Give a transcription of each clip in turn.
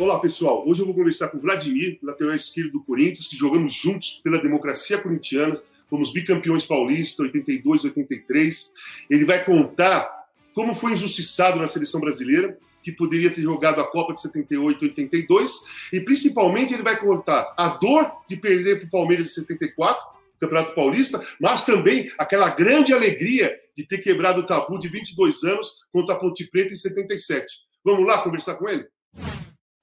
Olá, pessoal. Hoje eu vou conversar com o Vladimir, lateral esquerdo do Corinthians, que jogamos juntos pela democracia corintiana. Fomos bicampeões paulistas, 82, 83. Ele vai contar como foi injustiçado na seleção brasileira, que poderia ter jogado a Copa de 78, 82. E principalmente ele vai contar a dor de perder para o Palmeiras em 74, Campeonato Paulista, mas também aquela grande alegria de ter quebrado o tabu de 22 anos contra a Ponte Preta em 77. Vamos lá conversar com ele?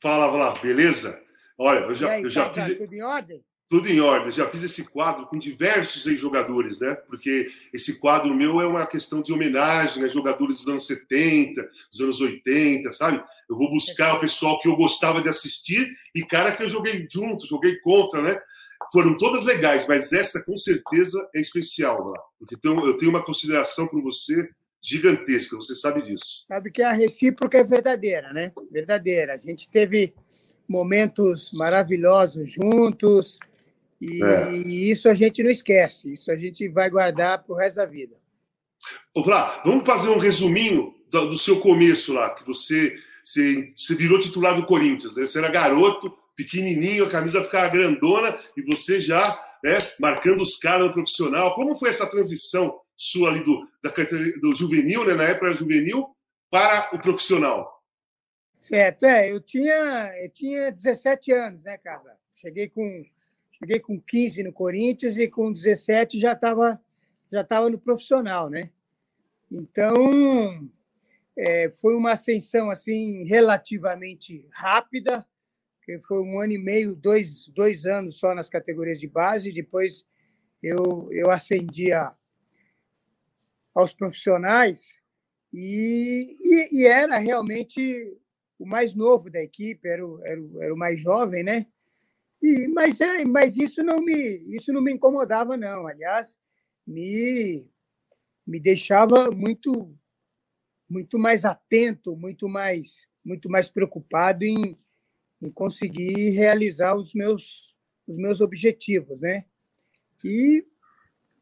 Fala, lá, beleza? Olha, eu já, aí, eu já tá, fiz. Tudo em ordem? Tudo em ordem. Já fiz esse quadro com diversos ex-jogadores, né? Porque esse quadro meu é uma questão de homenagem a jogadores dos anos 70, dos anos 80, sabe? Eu vou buscar o pessoal que eu gostava de assistir e cara que eu joguei junto, joguei contra, né? Foram todas legais, mas essa com certeza é especial, lá. Porque então, eu tenho uma consideração por você gigantesca, você sabe disso. Sabe que a recíproca é verdadeira, né? Verdadeira. A gente teve momentos maravilhosos juntos e É. isso a gente não esquece. Isso a gente vai guardar para o resto da vida. Vamos fazer um resuminho do, do seu começo lá, que você, você, você virou titular do Corinthians, né? Você era garoto, pequenininho, a camisa ficava grandona e você já né, marcando os caras no profissional. Como foi essa transição sua ali do, da, do juvenil, né? Na época juvenil, para o profissional? Certo, é, eu tinha, eu tinha 17 anos, né, Casa? Cheguei com, cheguei com 15 no Corinthians e com 17 já estava já tava no profissional, né? Então, é, foi uma ascensão assim relativamente rápida, que foi um ano e meio, dois, dois anos só nas categorias de base, depois eu, eu ascendi a, aos profissionais e, e, e era realmente o mais novo da equipe, era o, era o, era o mais jovem, né? E, mas, é, mas isso não me isso não me incomodava não. Aliás, me me deixava muito muito mais atento, muito mais muito mais preocupado em, em conseguir realizar os meus os meus objetivos, né? E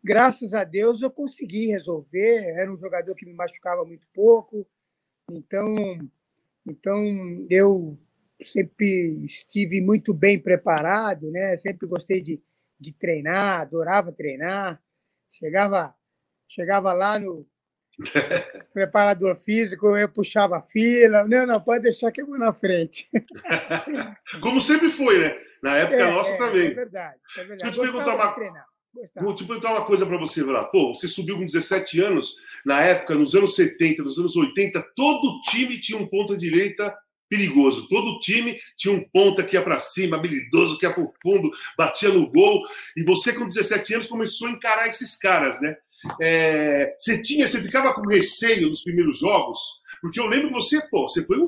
graças a Deus eu consegui resolver. Era um jogador que me machucava muito pouco, então então, eu sempre estive muito bem preparado, né? Sempre gostei de, de treinar, adorava treinar. Chegava, chegava lá no preparador físico, eu puxava a fila. Não, não, pode deixar que eu vou na frente. Como sempre foi, né? Na época É, nossa é, também. É verdade, é verdade. Deixa eu te perguntar uma- treinar, Vou te perguntar uma coisa para você, lá. Pô, você subiu com 17 anos. Na época, nos anos 70, nos anos 80, todo time tinha um ponta direita perigoso. Todo time tinha um ponta que ia para cima, habilidoso, que ia para o fundo, batia no gol. E você, com 17 anos, começou a encarar esses caras, né? É, você tinha, você ficava com receio nos primeiros jogos, porque eu lembro que você, pô, você foi um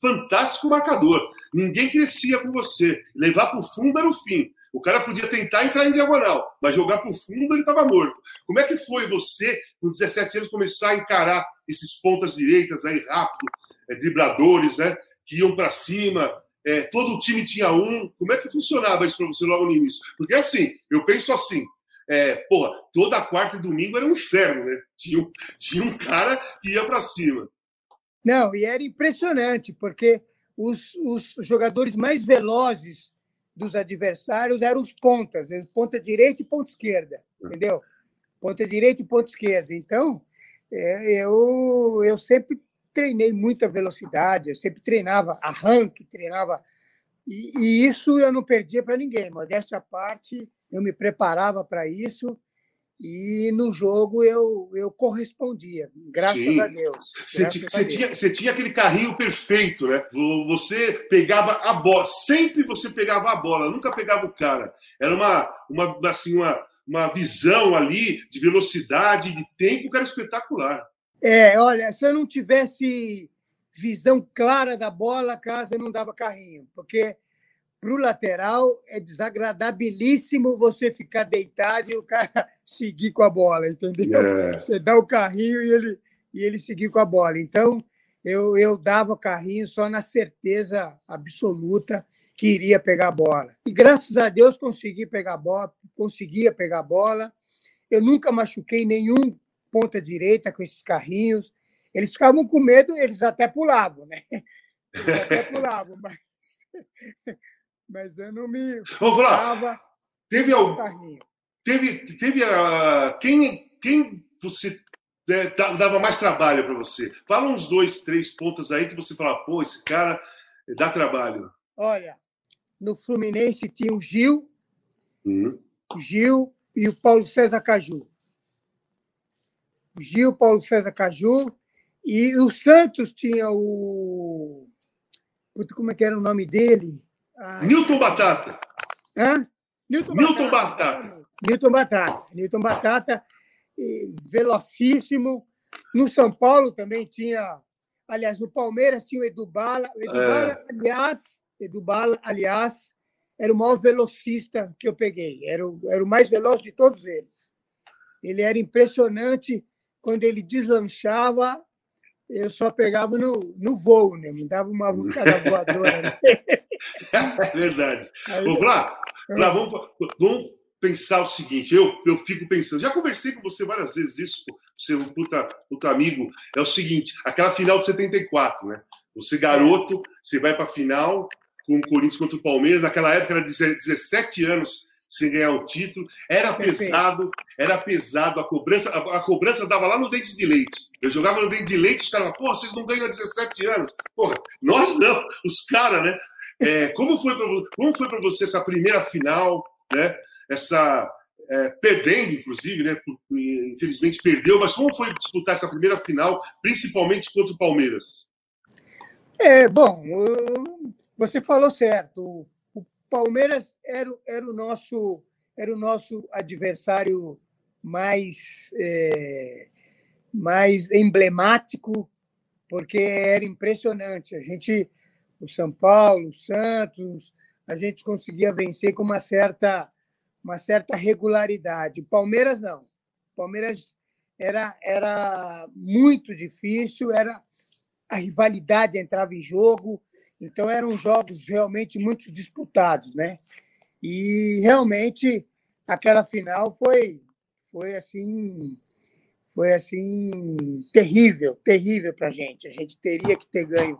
fantástico marcador. Ninguém crescia com você. Levar para o fundo era o fim. O cara podia tentar entrar em diagonal, mas jogar para o fundo ele estava morto. Como é que foi você, com 17 anos, começar a encarar esses pontas direitas aí rápido, é, dribladores, né? Que iam para cima, é, todo o time tinha um. Como é que funcionava isso para você logo no início? Porque assim, eu penso assim, é, porra, toda quarta e domingo era um inferno, né? Tinha, um- tinha um cara que ia para cima. Não, e era impressionante, porque os, os jogadores mais velozes dos adversários eram os pontas, né? ponta direita e ponta esquerda, entendeu? Ponta direita e ponta esquerda. Então, é, eu, eu sempre treinei muita velocidade, eu sempre treinava arranque, treinava. E, e isso eu não perdia para ninguém, modéstia à parte, eu me preparava para isso e no jogo eu, eu correspondia, graças Sim. a Deus. Você, graças ti- a você tinha, você tinha aquele carrinho perfeito, né? Vo- Você pegava a bola, sempre você pegava a bola, nunca pegava o cara. Era uma, uma, assim, uma, uma visão ali de velocidade, de tempo, que era espetacular. É, olha, se eu não tivesse visão clara da bola, casa eu não dava carrinho, porque para o lateral é desagradabilíssimo você ficar deitado e o cara seguir com a bola, entendeu? É. Você dá o carrinho e ele, e ele seguir com a bola. Então, eu, eu dava o carrinho só na certeza absoluta que iria pegar a bola. E graças a Deus consegui pegar a bola, conseguia pegar a bola. Eu nunca machuquei nenhum ponta direita com esses carrinhos. Eles ficavam com medo, eles até pulavam, né? Eles até pulavam, mas, mas eu não me. Vamos lá. Teve algum. Teve, teve a. Quem, quem você né, dava mais trabalho para você? Fala uns dois, três pontos aí que você fala, pô, esse cara dá trabalho. Olha, no Fluminense tinha o Gil, uhum. o Gil e o Paulo César Caju. O Gil, Paulo César Caju. E o Santos tinha o. Como é que era o nome dele? Ai, Newton Batata. Hã? Newton, Newton Batata. Batata. Newton Batata. Newton Batata, velocíssimo. No São Paulo também tinha. Aliás, no Palmeiras tinha o Edu Bala. O Edu é. Bala, aliás, Edu Bala, aliás, era o maior velocista que eu peguei. Era o, era o mais veloz de todos eles. Ele era impressionante. Quando ele deslanchava, eu só pegava no, no voo, né? Me dava uma cara voadora. Né? É verdade. Aí, Ô, Blá, Blá, vamos, vamos pensar o seguinte: eu, eu fico pensando, já conversei com você várias vezes isso, você é um puta, puta amigo. É o seguinte: aquela final de 74, né? Você, garoto, você vai para a final, com o Corinthians contra o Palmeiras. Naquela época era 17 anos sem ganhar o título. Era pesado, era pesado. A cobrança, a, a, cobrança dava lá no dente de leite. Eu jogava no dente de leite e estava, pô, vocês não ganham há 17 anos. Porra, nós não, os caras, né? É, como foi para você essa primeira final, né? Essa é, perdendo, inclusive, né? Infelizmente perdeu, mas como foi disputar essa primeira final, principalmente contra o Palmeiras? É, bom, você falou certo. Palmeiras era, era, o, nosso, era o nosso adversário mais, é, mais emblemático, porque era impressionante. A gente, o São Paulo, o Santos, a gente conseguia vencer com uma certa, uma certa regularidade. O Palmeiras não. O Palmeiras era, era muito difícil, era a rivalidade entrava em jogo, então eram jogos realmente muito disputados, né? E realmente aquela final foi foi assim foi assim terrível, terrível para a gente. A gente teria que ter ganho,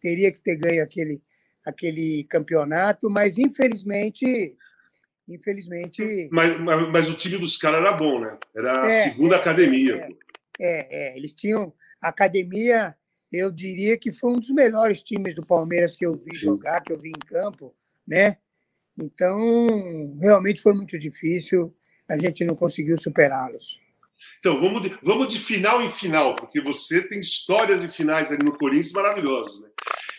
teria que ter ganho aquele aquele campeonato, mas infelizmente infelizmente. Mas, mas, mas o time dos caras era bom, né? Era a é, segunda é, academia. É, é, é, eles tinham academia eu diria que foi um dos melhores times do Palmeiras que eu vi Sim. jogar, que eu vi em campo, né? Então, realmente foi muito difícil, a gente não conseguiu superá-los. Então, vamos de, vamos de final em final, porque você tem histórias de finais ali no Corinthians maravilhosas, né?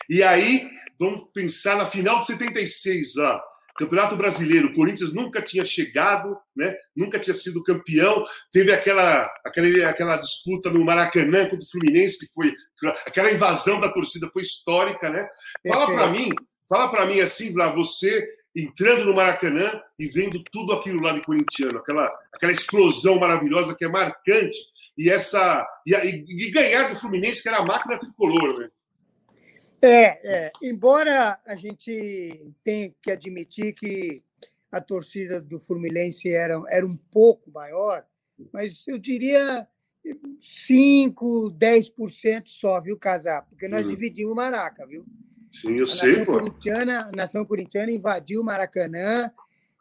E aí, vamos pensar na final de 76 lá. Campeonato Brasileiro, o Corinthians nunca tinha chegado, né? nunca tinha sido campeão. Teve aquela, aquela, aquela disputa no Maracanã contra o Fluminense, que foi aquela invasão da torcida foi histórica, né? Fala para mim, fala para mim assim, Vlad, você entrando no Maracanã e vendo tudo aquilo lá de corintiano, aquela, aquela explosão maravilhosa que é marcante e essa e, e ganhar do Fluminense que era a máquina tricolor, né? É, é, embora a gente tenha que admitir que a torcida do Fluminense era, era um pouco maior, mas eu diria 5, 10% só, viu, Casar? Porque nós uhum. dividimos o Maraca, viu? Sim, eu a sei, pô. Corintiana, a nação corintiana invadiu o Maracanã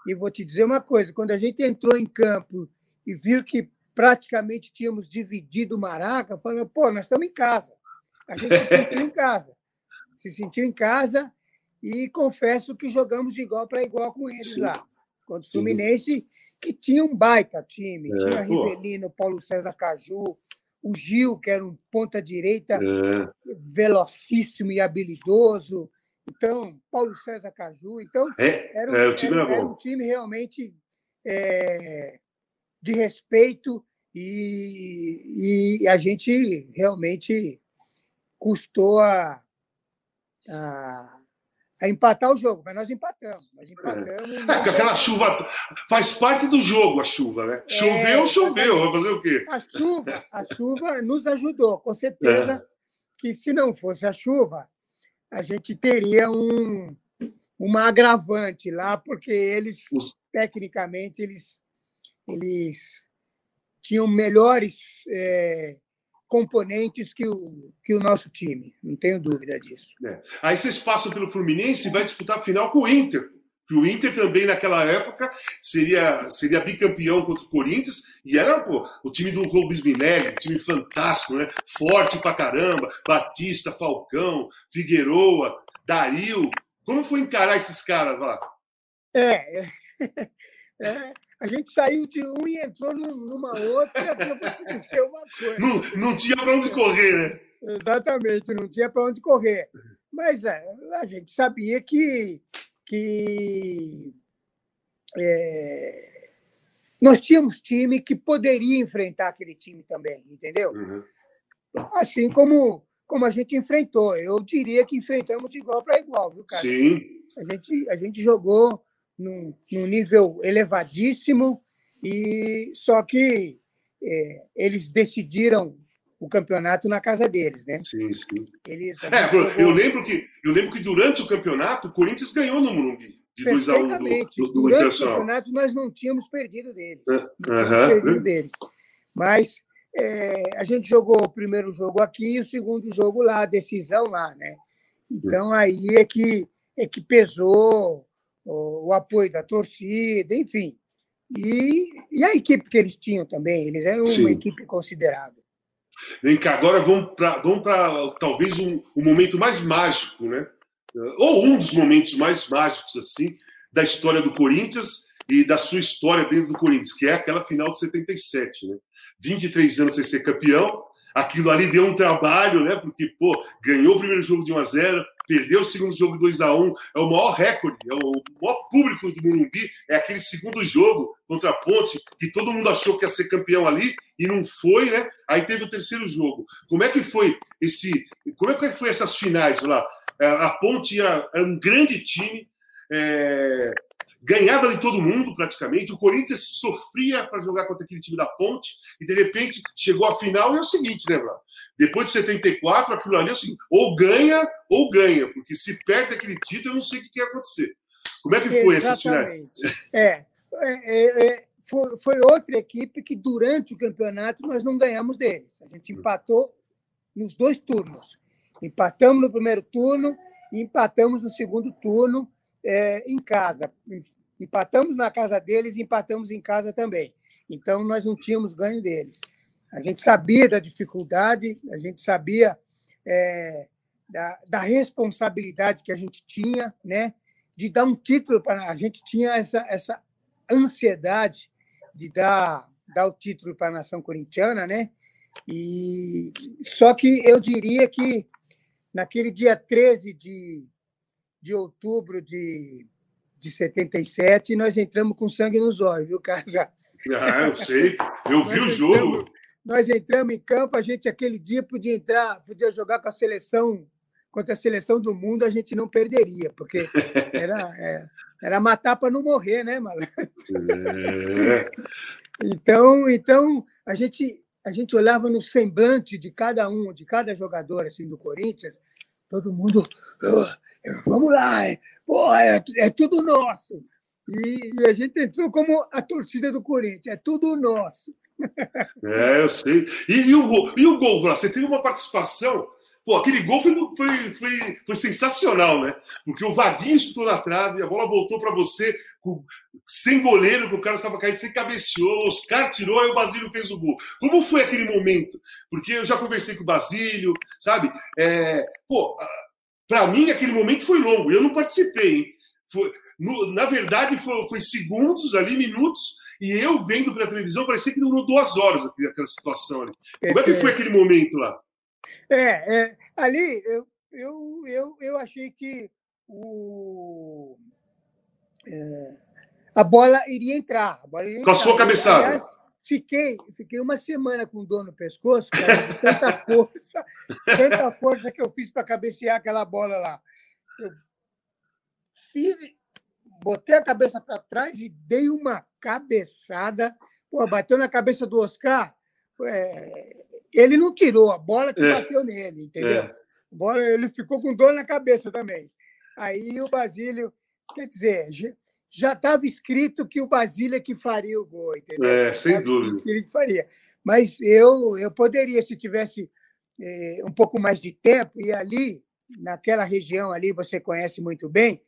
e vou te dizer uma coisa, quando a gente entrou em campo e viu que praticamente tínhamos dividido o Maraca, falando, pô, nós estamos em casa. A gente se sentiu em casa se sentiu em casa e confesso que jogamos de igual para igual com eles Sim. lá. Contra o Fluminense, que tinha um baita time. É, tinha pô. Rivelino, Paulo César Caju, o Gil, que era um ponta-direita é. velocíssimo e habilidoso. Então, Paulo César Caju. Então, é, era, um, é, o time era, era um time realmente é, de respeito e, e a gente realmente custou a, a, a empatar o jogo, mas nós empatamos. Nós empatamos. É. É, aquela chuva faz parte do jogo, a chuva, né? Choveu, é, choveu. Vai fazer o quê? A chuva, a chuva nos ajudou, com certeza. É. Que se não fosse a chuva, a gente teria um, uma agravante lá, porque eles, Os... tecnicamente, eles, eles tinham melhores é, componentes que o, que o nosso time, não tenho dúvida disso. É. Aí vocês passam pelo Fluminense e vai disputar a final com o Inter. Que o Inter também, naquela época, seria, seria bicampeão contra o Corinthians, e era pô, o time do Rubens Minelli, um time fantástico, né? forte pra caramba, Batista, Falcão, Figueroa, Dario. Como foi encarar esses caras lá? É, é, é a gente saiu de um e entrou numa outra, que eu vou te dizer uma coisa. Não, não tinha para onde correr, né? Exatamente, não tinha para onde correr. Mas é, a gente sabia que, que é, nós tínhamos time que poderia enfrentar aquele time também, entendeu? Uhum. Assim como, como a gente enfrentou. Eu diria que enfrentamos de igual para igual, viu, cara? Sim. A gente, a gente jogou num, num nível elevadíssimo, e só que é, eles decidiram o campeonato na casa deles, né? Sim, sim. Eles, é, jogou... eu, lembro que, eu lembro que durante o campeonato o Corinthians ganhou no Morumbi. De 2 a 1 um do, do, do Durante o campeonato nós não tínhamos perdido deles. Não tínhamos perdido deles. Mas é, a gente jogou o primeiro jogo aqui e o segundo jogo lá, a decisão lá, né? Então aí é que, é que pesou o, o apoio da torcida, enfim. E, e, a equipe que eles tinham também, eles eram Sim. uma equipe considerável. Vem cá, agora vamos para vamos talvez um, um momento mais mágico, né? Ou um dos momentos mais mágicos, assim, da história do Corinthians e da sua história dentro do Corinthians, que é aquela final de 77, né? 23 anos sem ser campeão, aquilo ali deu um trabalho, né? Porque, pô, ganhou o primeiro jogo de 1 a 0 perdeu o segundo jogo 2 a 1 é o maior recorde, é o maior público do Morumbi, é aquele segundo jogo contra a Ponte, que todo mundo achou que ia ser campeão ali e não foi, né? Aí teve o terceiro jogo. Como é que foi esse. Como é que foi essas finais lá? É, a Ponte era, um grande time. É, ganhava de todo mundo praticamente. O Corinthians sofria para jogar contra aquele time da Ponte e de repente chegou à final e é o seguinte, né, Vlad? Depois de 74, aquilo ali é seguinte: ou ganha ou ganha, porque se perde aquele título, eu não sei o que ia acontecer. Como é que foi essas finais? É, é, é, foi, foi outra equipe que durante o campeonato nós não ganhamos deles. A gente empatou nos dois turnos. Empatamos no primeiro turno e empatamos no segundo turno é, em casa. Empatamos na casa deles e empatamos em casa também. Então, nós não tínhamos ganho deles. A gente sabia da dificuldade, a gente sabia é, da, da, responsabilidade que a gente tinha, né? De dar um título para a gente tinha essa, essa ansiedade de dar, dar o título para a nação corintiana, né? E só que eu diria que naquele dia 13 de, de outubro de, de 77, nós entramos com sangue nos olhos, viu, Casa? Ah, eu sei. Eu vi o jogo. Nós entramos em campo, a gente aquele dia podia entrar, podia jogar com a seleção, contra a seleção do mundo, a gente não perderia, porque era, é, era matar para não morrer, né, malandro? É. Então, então a gente a gente olhava no semblante de cada um, de cada jogador assim do Corinthians, todo mundo vamos lá, é, é, é tudo nosso. E, e, a gente entrou como a torcida do Corinthians, é tudo nosso. É, eu sei. E, e o, e o gol, você teve uma participação. Pô, aquele gol foi, foi, foi, foi sensacional, né? Porque o Vaguinho estou na trave, a bola voltou para você com, sem goleiro, que o cara estava caindo, você cabeceou, Oscar tirou, aí o Basílio fez o gol. Como foi aquele momento? Porque eu já conversei com o Basílio, sabe? É, pô, para mim, aquele momento foi longo. Eu não participei? Foi, no, na verdade, foi, foi, segundos ali, minutos, e eu vendo pela televisão, parecia que durou duas horas aquela situação ali. Como é que foi aquele momento lá? É, é ali eu, eu, eu, eu achei que o, é, a bola iria entrar. A bola iria com a sua cabeçada. Aliás, Fiquei, fiquei uma semana com dor no pescoço, cara, tanta força, tanta força que eu fiz para cabecear aquela bola lá. Eu fiz, botei a cabeça para trás e dei uma cabeçada. Pô, bateu na cabeça do Oscar. É, ele não tirou, a bola que é. bateu nele, entendeu? É. Bola, ele ficou com dor na cabeça também. Aí o Basílio, quer dizer, já estava escrito que o Basílio é que faria o gol, entendeu? É, sem dúvida. Ele que faria. Mas eu, eu poderia, se tivesse eh, um pouco mais de tempo, e ali, naquela região ali, você conhece muito bem,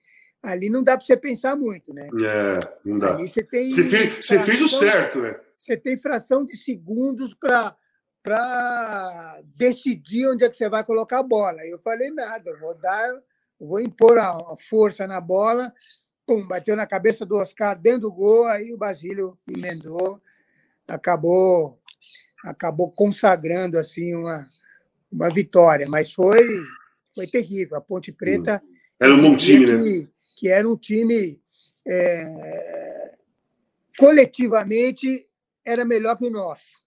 ali não dá para você pensar muito, né? É, não dá. Ali você, tem você, fez, você fez o certo, né? Você tem fração de segundos para para decidir onde é que você vai colocar a bola. Eu falei nada, eu vou dar, vou impor a força na bola, pum, bateu na cabeça do Oscar dentro do gol, aí o Basílio emendou, acabou acabou consagrando assim uma, uma vitória, mas foi foi terrível. A Ponte Preta era um bom time, né? Que? Que era um time é, coletivamente era melhor que o nosso.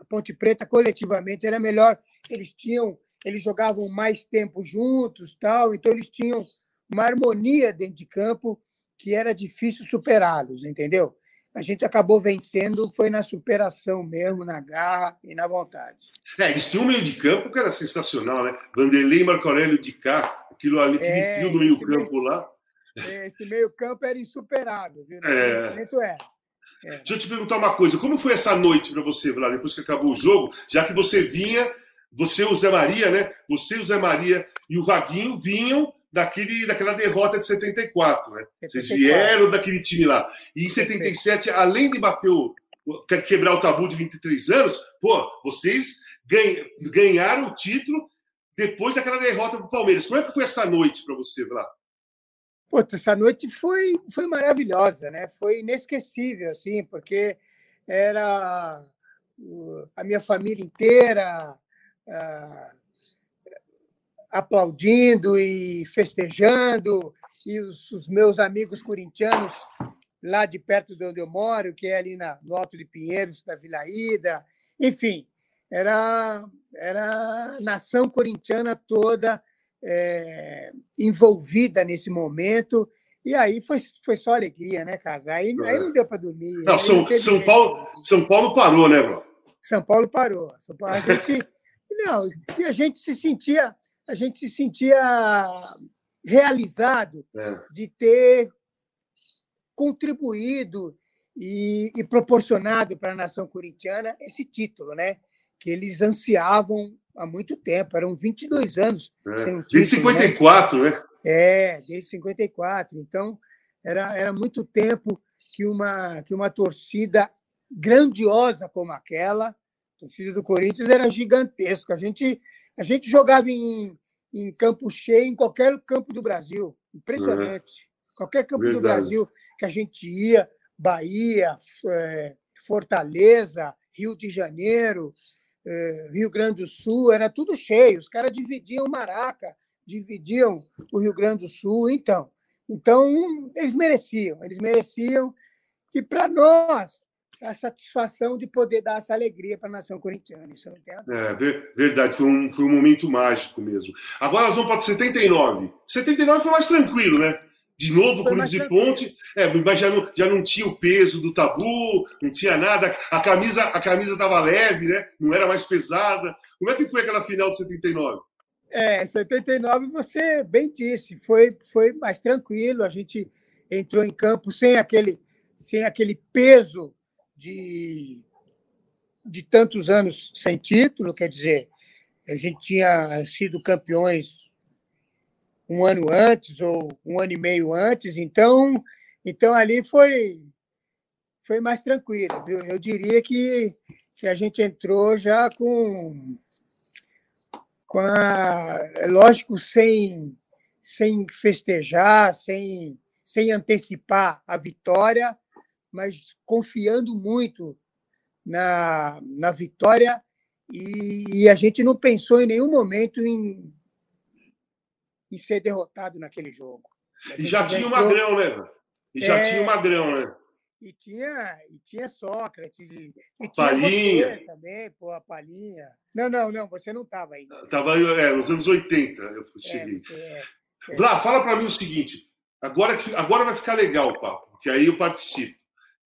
A Ponte Preta coletivamente era melhor. Eles tinham, eles jogavam mais tempo juntos, tal. Então eles tinham uma harmonia dentro de campo que era difícil superá-los, entendeu? A gente acabou vencendo, foi na superação mesmo, na garra e na vontade. É, eles tinham um meio de campo que era sensacional, né? Vanderlei e Marco Aurélio de cá, aquilo ali, aquele é, trio do meio campo meio, lá. Esse meio campo era insuperável, viu? No é. momento é. É. Deixa eu te perguntar uma coisa. Como foi essa noite para você, Vlad, depois que acabou o jogo? Já que você vinha, você e o Zé Maria, né? Você, o Zé Maria e o Vaguinho vinham daquele, daquela derrota de 74, né? 74. Vocês vieram daquele time lá. E em 77, além de bater o, quebrar o tabu de 23 anos, pô, vocês ganharam o título depois daquela derrota para o Palmeiras. Como é que foi essa noite para você, Vlad? Pô, essa noite foi, foi maravilhosa, né? Foi inesquecível, assim, porque era a minha família inteira, aplaudindo e festejando, e os, os, meus amigos corintianos lá de perto de onde eu moro, que é ali na, no Alto de Pinheiros, da Vila Ida, enfim, era, era a nação corintiana toda é, envolvida nesse momento, e aí foi, foi só alegria, né, casa? Aí, é. aí não deu para dormir. Não, São, São, Paulo, São Paulo parou, né? São Paulo parou. São Paulo, a gente, não, e a gente se sentia a gente se sentia realizado é. de ter contribuído e, e proporcionado para a nação corintiana esse título, né? Que eles ansiavam há muito tempo, eram 22 anos é. sem um título. Desde 54, né? né? É, desde 54. Então, era, era muito tempo que uma, que uma torcida grandiosa como aquela, a torcida do Corinthians, era gigantesca. A gente a gente jogava em, em campo cheio em qualquer campo do Brasil. Impressionante. É. Qualquer campo Verdade. do Brasil que a gente ia, Bahia, é, Fortaleza, Rio de Janeiro, Rio Grande do Sul, era tudo cheio. Os caras dividiam Maraca, dividiam o Rio Grande do Sul. Então, então eles mereciam, eles mereciam. E para nós, a satisfação de poder dar essa alegria para a nação corintiana. Isso não tem É, verdade, foi um, foi um momento mágico mesmo. Agora nós vamos para 79. 79 foi mais tranquilo, né? De novo, Corinthians e Ponte, é, mas já não, já não tinha o peso do tabu, não tinha nada. A camisa a camisa estava leve, né? Não era mais pesada. Como é que foi aquela final de 79? É, 79 você bem disse, foi, foi mais tranquilo. A gente entrou em campo sem aquele, sem aquele peso de, de tantos anos sem título, quer dizer, a gente tinha sido campeões um ano antes ou um ano e meio antes, então, então ali foi foi mais tranquilo. Viu? Eu diria que, que a gente entrou já com com a, é lógico sem sem festejar, sem sem antecipar a vitória, mas confiando muito na, na vitória e, e, a gente não pensou em nenhum momento em, em ser derrotado naquele jogo. E já tinha o Magrão, né? E já é, tinha o Magrão, né? E tinha, e tinha Sócrates. E, e também, pô, a Palinha. Não, não, não, você não estava ainda. Estava é, nos anos 80, eu cheguei. É, você, é, Vlá, fala para mim o seguinte: Agora, agora vai ficar legal o papo, porque aí eu participo.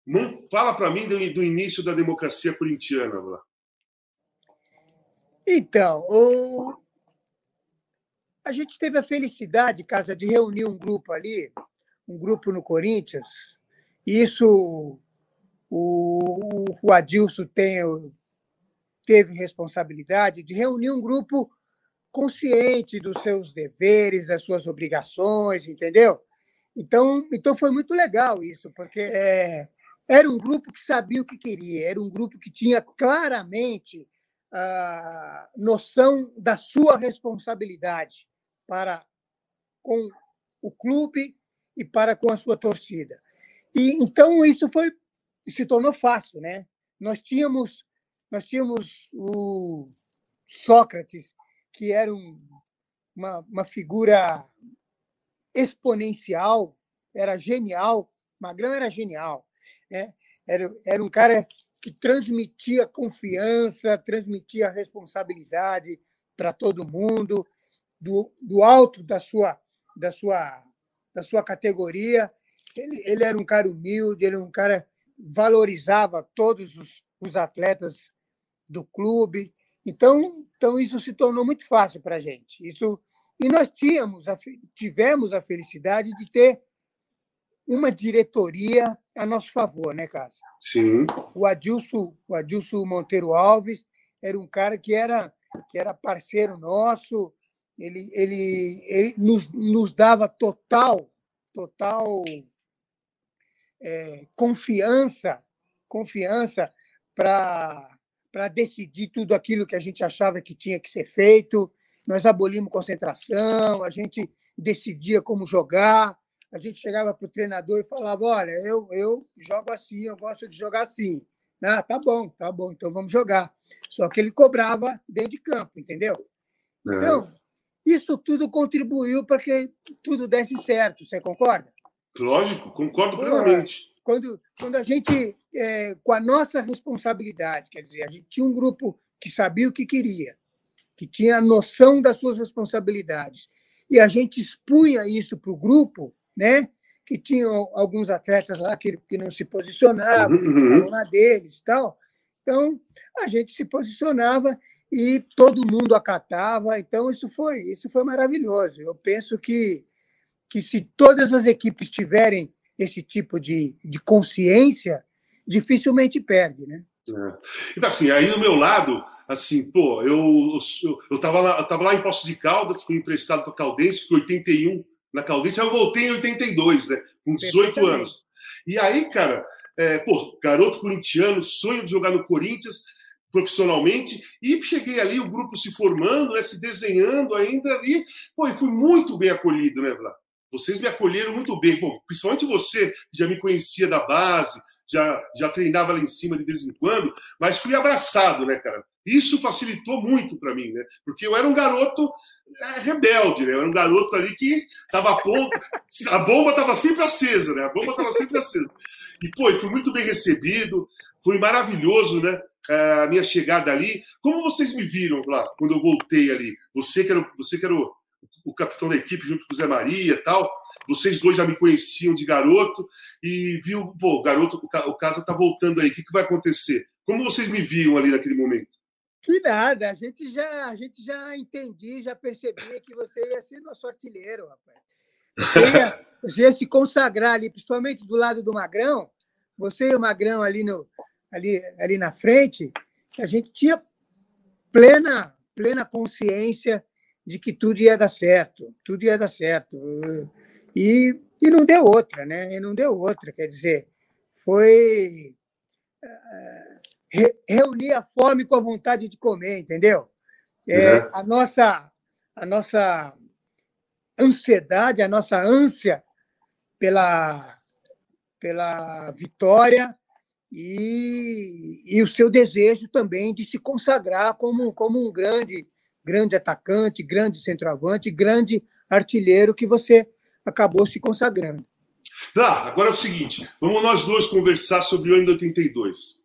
Não fala para mim do, do, início da democracia corintiana, lá. Então, o... a gente teve a felicidade, casa, de reunir um grupo ali, um grupo no Corinthians. Isso o, o Adilson tem, teve responsabilidade de reunir um grupo consciente dos seus deveres, das suas obrigações, entendeu? Então, então foi muito legal isso, porque é, era um grupo que sabia o que queria, era um grupo que tinha claramente a noção da sua responsabilidade para com o clube e para com a sua torcida. E então isso foi se tornou fácil, né? Nós tínhamos nós tínhamos o Sócrates, que era um, uma, uma figura exponencial, era genial, Magrão era genial, né? era, era um cara que transmitia confiança, transmitia responsabilidade para todo mundo, do, do alto da sua, da, sua, da sua categoria. Ele, ele era um cara humilde, ele era um cara valorizava todos os, os atletas do clube. Então, então isso se tornou muito fácil para a gente. Isso e nós tínhamos a, tivemos a felicidade de ter uma diretoria a nosso favor, né, Cássio? Sim. O Adilson, o Adilson Monteiro Alves era um cara que era que era parceiro nosso. Ele, ele, ele nos, nos dava total total é, confiança confiança para para decidir tudo aquilo que a gente achava que tinha que ser feito. Nós abolimos concentração, a gente decidia como jogar, a gente chegava para o treinador e falava: Olha, eu, eu jogo assim, eu gosto de jogar assim. Ah, tá bom, tá bom, então vamos jogar. Só que ele cobrava dentro de campo, entendeu? É. Então, isso tudo contribuiu para que tudo desse certo, você concorda? Lógico, concordo plenamente quando, quando a gente, é, com a nossa responsabilidade, quer dizer, a gente tinha um grupo que sabia o que queria, que tinha noção das suas responsabilidades, e a gente expunha isso para o grupo, né? que tinham alguns atletas lá que, que não se posicionavam, uhum. na deles e tal. Então, a gente se posicionava e todo mundo acatava. Então, isso foi, isso foi maravilhoso. Eu penso que, que se todas as equipes tiverem esse tipo de, de consciência, dificilmente perde, né? É. Então, assim, aí do meu lado, assim, pô, eu, eu, eu, tava, lá, eu tava lá em Poços de Caldas, fui emprestado para Caldense, fiquei 81 na Caldense, aí eu voltei em 82, né? Com 18 anos. E aí, cara, é, pô, garoto corintiano, sonho de jogar no Corinthians profissionalmente, e cheguei ali, o grupo se formando, né, se desenhando ainda ali, pô, e fui muito bem acolhido, né, Vlad? Vocês me acolheram muito bem, Bom, principalmente você, que já me conhecia da base, já, já treinava lá em cima de vez em quando, mas fui abraçado, né, cara? Isso facilitou muito para mim, né? Porque eu era um garoto é, rebelde, né? Eu era um garoto ali que tava a bomba, a bomba estava sempre acesa, né? A bomba estava sempre acesa. E, pô, fui muito bem recebido, foi maravilhoso, né? A minha chegada ali. Como vocês me viram lá, quando eu voltei ali? Você que era, você que era o, o capitão da equipe junto com o Zé Maria e tal. Vocês dois já me conheciam de garoto e viu, pô, garoto, o Casa tá voltando aí, o que, que vai acontecer? Como vocês me viam ali naquele momento? Que nada, a gente já, a gente já entendi, já percebia que você ia ser nosso artilheiro, rapaz. Você ia, você ia se consagrar ali, principalmente do lado do Magrão, você e o Magrão ali, no, ali, ali na frente, a gente tinha plena, plena consciência de que tudo ia dar certo, tudo ia dar certo. E, e não deu outra, né? E não deu outra, quer dizer, foi uh, re, reunir a fome com a vontade de comer, entendeu? É, uhum. a, nossa, a nossa ansiedade, a nossa ânsia pela, pela vitória e, e o seu desejo também de se consagrar como, como um grande grande atacante, grande centroavante, grande artilheiro que você acabou se consagrando. Tá, agora é o seguinte, vamos nós dois conversar sobre o ano de 82.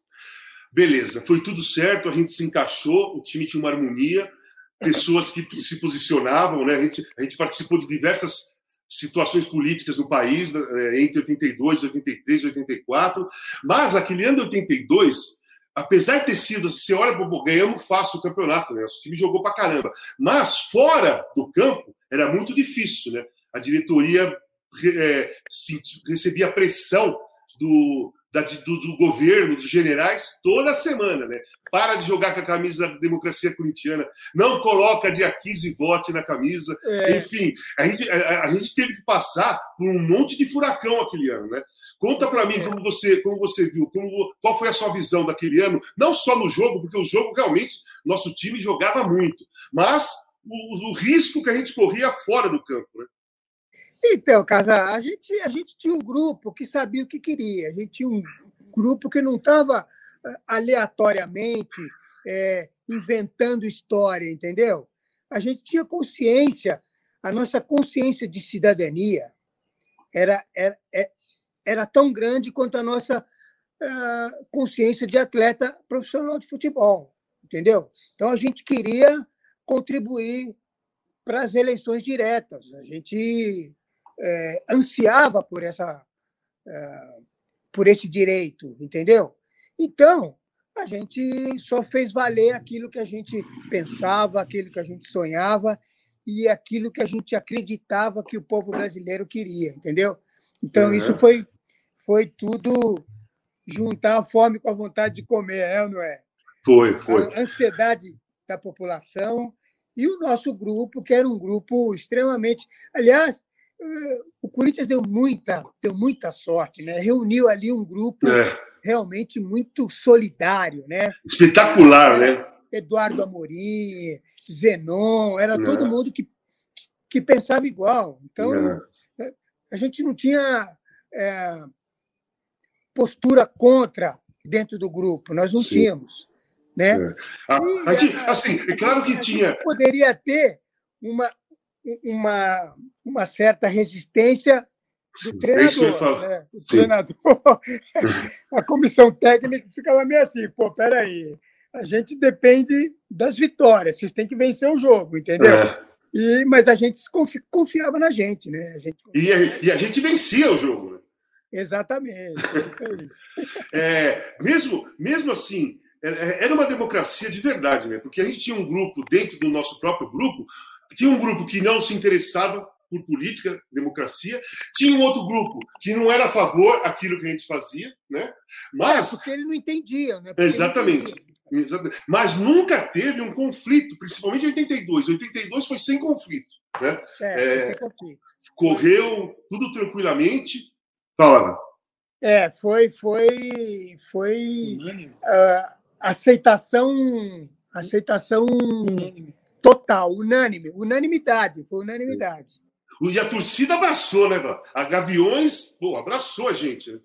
Beleza, foi tudo certo, a gente se encaixou, o time tinha uma harmonia, pessoas que se posicionavam, né? A gente, a gente participou de diversas situações políticas no país é, entre 82, 83 e 84. Mas aquele ano de 82, apesar de ter sido, você olha, ganhamos fácil o campeonato, né? Nosso time jogou pra caramba. Mas fora do campo, era muito difícil, né? A diretoria é, recebia pressão do, da, do, do, governo, dos generais, toda semana, né? Para de jogar com a camisa da democracia corintiana, não coloca dia 15 vote na camisa. É. Enfim, a gente, a, a, gente teve que passar por um monte de furacão aquele ano, né? Conta para mim é. como você, como você viu, como, qual foi a sua visão daquele ano, não só no jogo, porque o jogo realmente, nosso time jogava muito, mas o, o risco que a gente corria fora do campo, né? Então, Casa, a gente, a gente tinha um grupo que sabia o que queria. A gente tinha um grupo que não estava eh, aleatoriamente é, inventando história, entendeu? A gente tinha consciência, a nossa consciência de cidadania era, era, é, era tão grande quanto a nossa uh, consciência de atleta profissional de futebol, entendeu? Então, a gente queria contribuir para as eleições diretas. A gente é, ansiava por essa é, por esse direito, entendeu? Então a gente só fez valer aquilo que a gente pensava, aquilo que a gente sonhava e aquilo que a gente acreditava que o povo brasileiro queria, entendeu? Então uhum. isso foi foi tudo juntar a fome com a vontade de comer, é ou não é? Foi, foi. A ansiedade da população e o nosso grupo, que era um grupo extremamente. Aliás, o Corinthians deu muita, deu muita sorte, né? Reuniu ali um grupo é. realmente muito solidário, né? Espetacular, né? Eduardo Amorim, Zenon, era todo mundo que, que pensava igual. Então, é. a gente não tinha é, postura contra dentro do grupo, nós não Sim. tínhamos. Né? É. Ah, e, assim, é claro que tinha. Poderia ter uma, uma, uma certa resistência do é treinador. Né? O treinador, a comissão técnica fica lá meio assim, pô, peraí, a gente depende das vitórias, vocês têm que vencer o jogo, entendeu? É. E, mas a gente confiava na gente, né? A gente e, a, e, a, gente vencia o jogo. Né? Exatamente. É, é mesmo, mesmo assim, é, era uma democracia de verdade, né? Porque a gente tinha um grupo dentro do nosso próprio grupo tinha um grupo que não se interessava por política, democracia. Tinha um outro grupo que não era a favor daquilo que a gente fazia, né? Mas é, porque ele não entendia, né? Porque exatamente. Entendia. Mas nunca teve um conflito, principalmente em 82. 82 foi sem conflito, né? É, é sem conflito. Correu tudo tranquilamente. Fala. É, foi foi foi uh, aceitação aceitação Unânime Total, unânime, unanimidade, foi unanimidade. E a torcida abraçou, né, A Gaviões, pô, abraçou a gente. Né?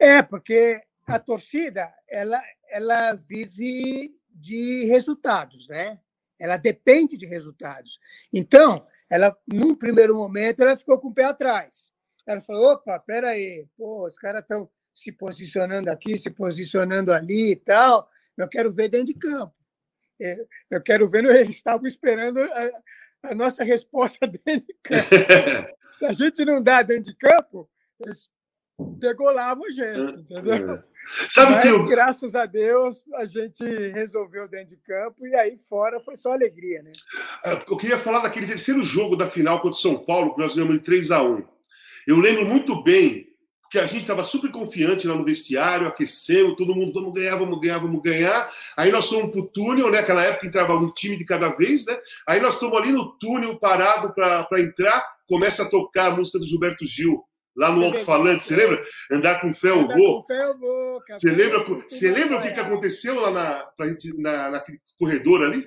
É, porque a torcida, ela, ela vive de resultados, né? Ela depende de resultados. Então, ela, num primeiro momento, ela ficou com o pé atrás. Ela falou: opa, peraí, pô, os caras estão se posicionando aqui, se posicionando ali e tal. Eu quero ver dentro de campo. É, eu quero ver, eles estavam esperando a, a nossa resposta dentro de campo. Se a gente não dá dentro de campo, eles degolavam a gente, entendeu? É. Sabe Mas, que eu... graças a Deus, a gente resolveu dentro de campo e aí fora foi só alegria, né? Ah, eu queria falar daquele terceiro jogo da final contra o São Paulo, que nós ganhamos de 3 a 1 Eu lembro muito bem que a gente estava super confiante lá no vestiário, aquecendo, todo mundo, vamos ganhar, vamos ganhar, vamos ganhar. Aí nós fomos para o túnel, né? Aquela época entrava um time de cada vez, né? Aí nós estamos ali no túnel, parado para entrar, começa a tocar a música do Gilberto Gil, lá no alto-falante, você lembra? Andar com fé eu vou. Você lembra, você lembra o que, que aconteceu lá na, pra gente, na, naquele corredor ali?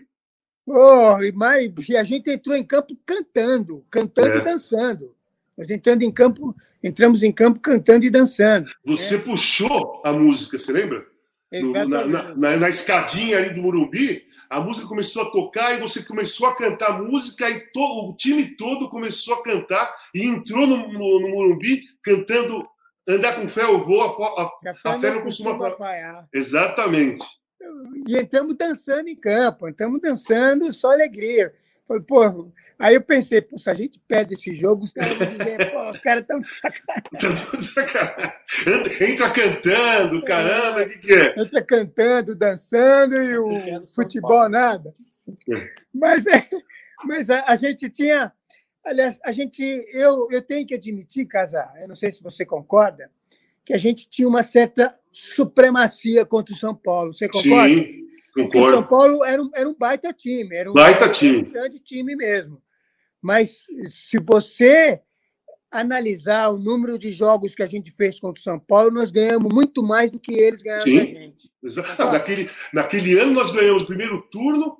Oh, mas, e a gente entrou em campo cantando, cantando é. e dançando. Nós entrando em campo entramos em campo cantando e dançando. Você né? puxou a música, você lembra? No, na, na, na, escadinha ali do Morumbi, a música começou a tocar e você começou a cantar música e to, o time todo começou a cantar e entrou no, no, no Morumbi cantando Andar com fé eu vou, a, a, a fé não costuma falhar. Exatamente. E entramos dançando em campo, entramos dançando, só alegria. Falei, pô, aí eu pensei, pô, se a gente perde esse jogo, os caras vão dizer, pô, os caras estão de sacanagem. sacanagem. Entra cantando, caramba, o é, que, que é? Entra cantando, dançando e o futebol nada. É. Mas, é, mas a, a, gente tinha. Aliás, a gente. Eu, eu tenho que admitir, Casar, eu não sei se você concorda, que a gente tinha uma certa supremacia contra o São Paulo. Você concorda? Sim. Concordo. o São Paulo era um, era um baita time, era um baita time. Um grande time mesmo. Mas se você analisar o número de jogos que a gente fez contra o São Paulo, nós ganhamos muito mais do que eles ganharam Sim. da gente. Exato. Naquele, naquele ano nós ganhamos o primeiro turno,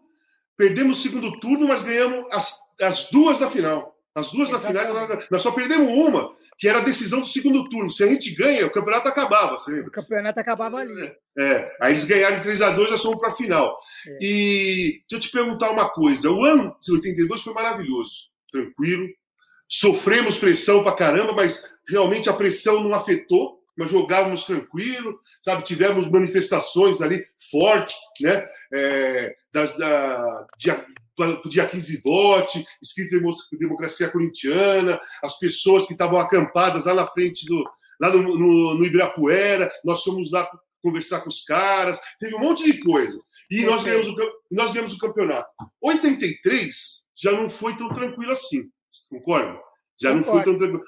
perdemos o segundo turno, mas ganhamos as, as duas da final. As duas da final, nós só perdemos uma, que era a decisão do segundo turno. Se a gente ganha, o campeonato acabava. Você O campeonato acabava ali. É, aí eles ganharam 3x2 nós fomos para a final. É. E deixa eu te perguntar uma coisa: o ano de 82 foi maravilhoso, tranquilo. Sofremos pressão para caramba, mas realmente a pressão não afetou. Nós jogávamos tranquilo, sabe? Tivemos manifestações ali fortes, né? É, das, da, de, o dia 15 vote, escrito democracia corintiana, as pessoas que estavam acampadas lá na frente do lá no, no, no Ibirapuera, nós fomos lá conversar com os caras, teve um monte de coisa. E nós ganhamos, o, nós ganhamos o campeonato. 83 já não foi tão tranquilo assim, concorda? Já não foi tão tranquilo.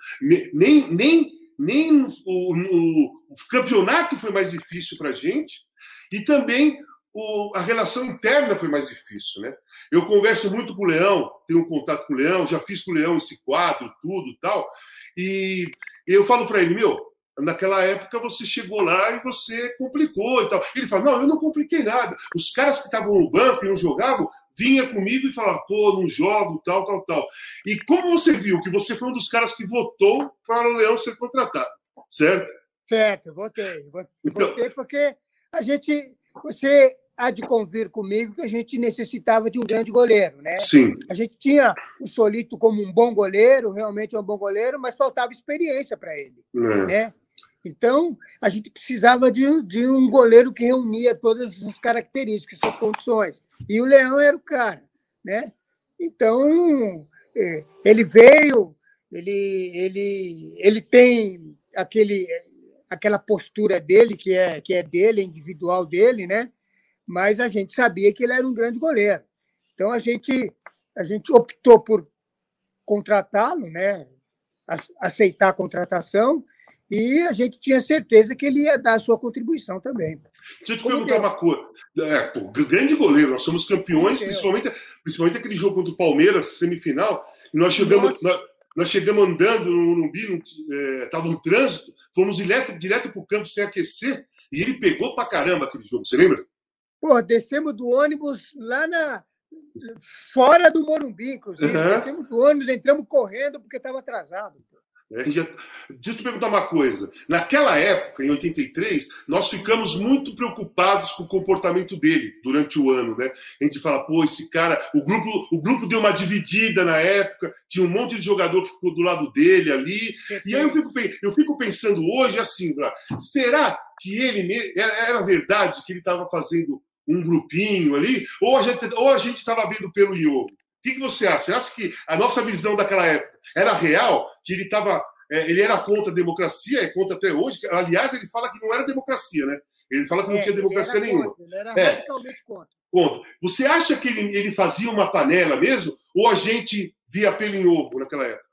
Nem, nem, nem o, o, o campeonato foi mais difícil para a gente, e também o, a relação interna foi mais difícil, né? Eu converso muito com o Leão, tenho um contato com o Leão, já fiz com o Leão esse quadro, tudo tal, e eu falo para ele, meu, naquela época você chegou lá e você complicou e tal. Ele fala, não, eu não compliquei nada. Os caras que estavam no banco e não jogavam, vinha comigo e falava, pô, não jogo, tal, tal, tal. E como você viu que você foi um dos caras que votou para o Leão ser contratado, certo? Certo, votei. Então votei então, porque a gente você há de convir comigo que a gente necessitava de um grande goleiro, né? Sim. A gente tinha o Solito como um bom goleiro, realmente é um bom goleiro, mas faltava experiência para ele, é. né? Então, a gente precisava de, de um goleiro que reunia todas as características, essas condições. E o Leão era o cara, né? Então, é, ele veio, ele, ele, ele tem aquele aquela postura dele, que é, que é dele, individual dele, né? Mas a gente sabia que ele era um grande goleiro. Então a gente, a gente optou por contratá-lo, né? aceitar a contratação, e a gente tinha certeza que ele ia dar a sua contribuição também. Deixa eu te Como perguntar deu? uma coisa. É, pô, grande goleiro, nós somos campeões, principalmente, principalmente aquele jogo contra o Palmeiras, semifinal, e nós chegamos. Nós, nós chegamos andando no Morumbi, estava é, um trânsito, fomos direto, direto para o campo sem aquecer, e ele pegou para caramba aquele jogo, você lembra? Pô, descemos do ônibus lá na. fora do Morumbi, inclusive. Uhum. Descemos do ônibus, entramos correndo porque estava atrasado. Pô. É, já... Deixa eu te perguntar uma coisa. Naquela época, em 83, nós ficamos muito preocupados com o comportamento dele durante o ano, né? A gente fala, pô, esse cara, o grupo, o grupo deu uma dividida na época, tinha um monte de jogador que ficou do lado dele ali. E aí eu fico, eu fico pensando hoje assim, será que ele era verdade que ele estava fazendo um grupinho ali? Ou a gente estava vendo pelo Iogo? O que, que, você acha? Você acha que a nossa visão daquela época era real? Que ele estava. É, ele era contra a democracia, é contra até hoje. Aliás, ele fala que não era democracia, né? Ele fala que não é, tinha democracia nenhuma. Contra, ele era é. radicalmente contra. Contra. Você acha que ele, ele fazia uma panela mesmo? Ou a gente via pelo em ovo naquela época?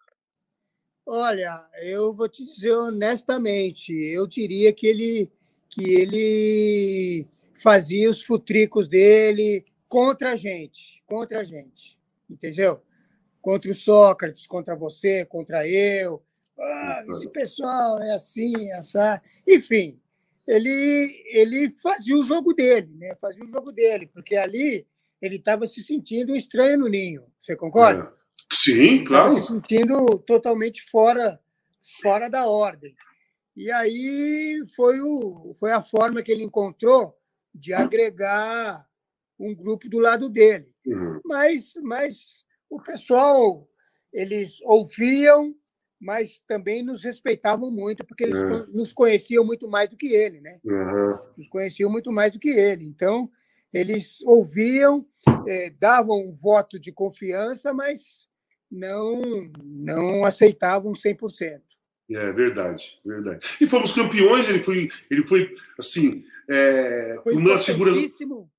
Olha, eu vou te dizer honestamente, eu diria que ele, que ele fazia os futricos dele contra a gente, contra a gente entendeu? Contra o Sócrates, contra você, contra eu. Ah, esse pessoal é assim, essa. Enfim, ele, ele fazia o jogo dele, né? Fazia o jogo dele, porque ali ele estava se sentindo um estranho no ninho. Você concorda? É. Sim, claro. se sentindo totalmente fora, fora da ordem. E aí foi, o, foi a forma que ele encontrou de agregar um grupo do lado dele. Uhum. Mas, mas o pessoal, eles ouviam, mas também nos respeitavam muito, porque eles uhum. nos conheciam muito mais do que ele, né? Uhum. Nos conheciam muito mais do que ele. Então, eles ouviam, eh, davam um voto de confiança, mas não, não aceitavam 100%. É verdade, verdade. E fomos campeões, ele foi, ele foi assim, é, Foi uma das figuras,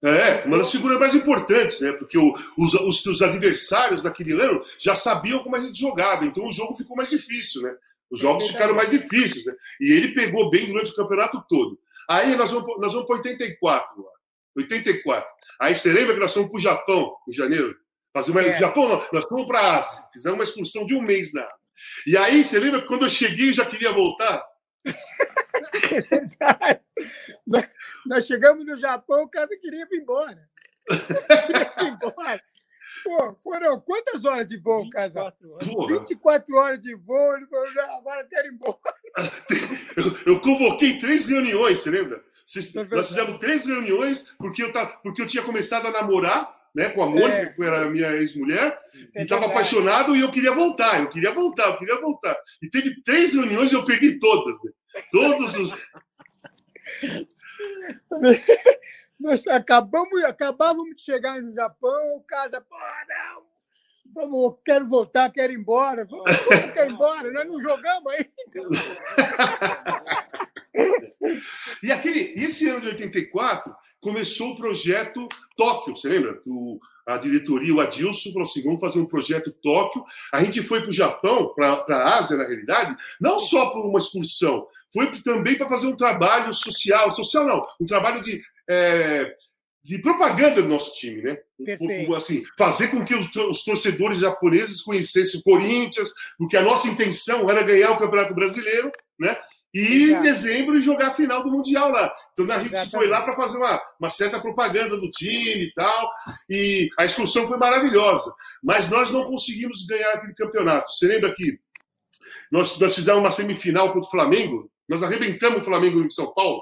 é, uma das figuras mais importantes, né? Porque o- os, os, os adversários daquele ano já sabiam como a gente jogava, então o jogo ficou mais difícil, né? Os jogos É ficaram mais difíceis, né? E ele pegou bem durante o campeonato todo. Aí nós vamos, nós vamos para 84, lá. 84. Aí você lembra que nós fomos para o Japão em janeiro? Fazer uma, É. Japão, não, nós fomos para a Ásia, fizemos uma excursão de um mês na Ásia. E aí, você lembra que quando eu cheguei eu já queria voltar? nós, nós chegamos no Japão, o cara queria ir embora. Queria ir embora. Pô, foram quantas horas de voo, casal? 24 horas. Porra, 24 horas de voo, ele falou, "Não, agora eu quero ir embora. eu, eu convoquei três reuniões, você lembra? Vocês- É verdade. nós fizemos três reuniões porque eu, tava, porque eu tinha começado a namorar né, com a Mônica, É. que era a minha ex-mulher, é e estava verdade. apaixonado e eu queria voltar, eu queria voltar, eu queria voltar. E teve três reuniões e eu perdi todas. Né? Todos os. Nós acabamos, acabávamos de chegar no Japão, o casa, pô, não, vamos, quero voltar, quero ir embora. Como quer ir embora? Nós não jogamos ainda. E aquele, esse ano de 84 começou o projeto Tóquio, você lembra? O, a diretoria, o Adilson, falou assim: vamos fazer um projeto Tóquio. A gente foi para o Japão, para a Ásia, na realidade, não só por uma excursão, foi também para fazer um trabalho social, social não, um trabalho de, é, de propaganda do nosso time, né? Perfeito. Assim, fazer com que os, os torcedores japoneses conhecessem o Corinthians, porque a nossa intenção era ganhar o Campeonato Brasileiro, né? E em Exato. dezembro jogar a final do Mundial lá. Então a gente Exatamente. foi lá para fazer uma, uma certa propaganda do time e tal. E a excursão foi maravilhosa. Mas nós não conseguimos ganhar aquele campeonato. Você lembra que nós, nós fizemos uma semifinal contra o Flamengo? Nós arrebentamos o Flamengo em São Paulo,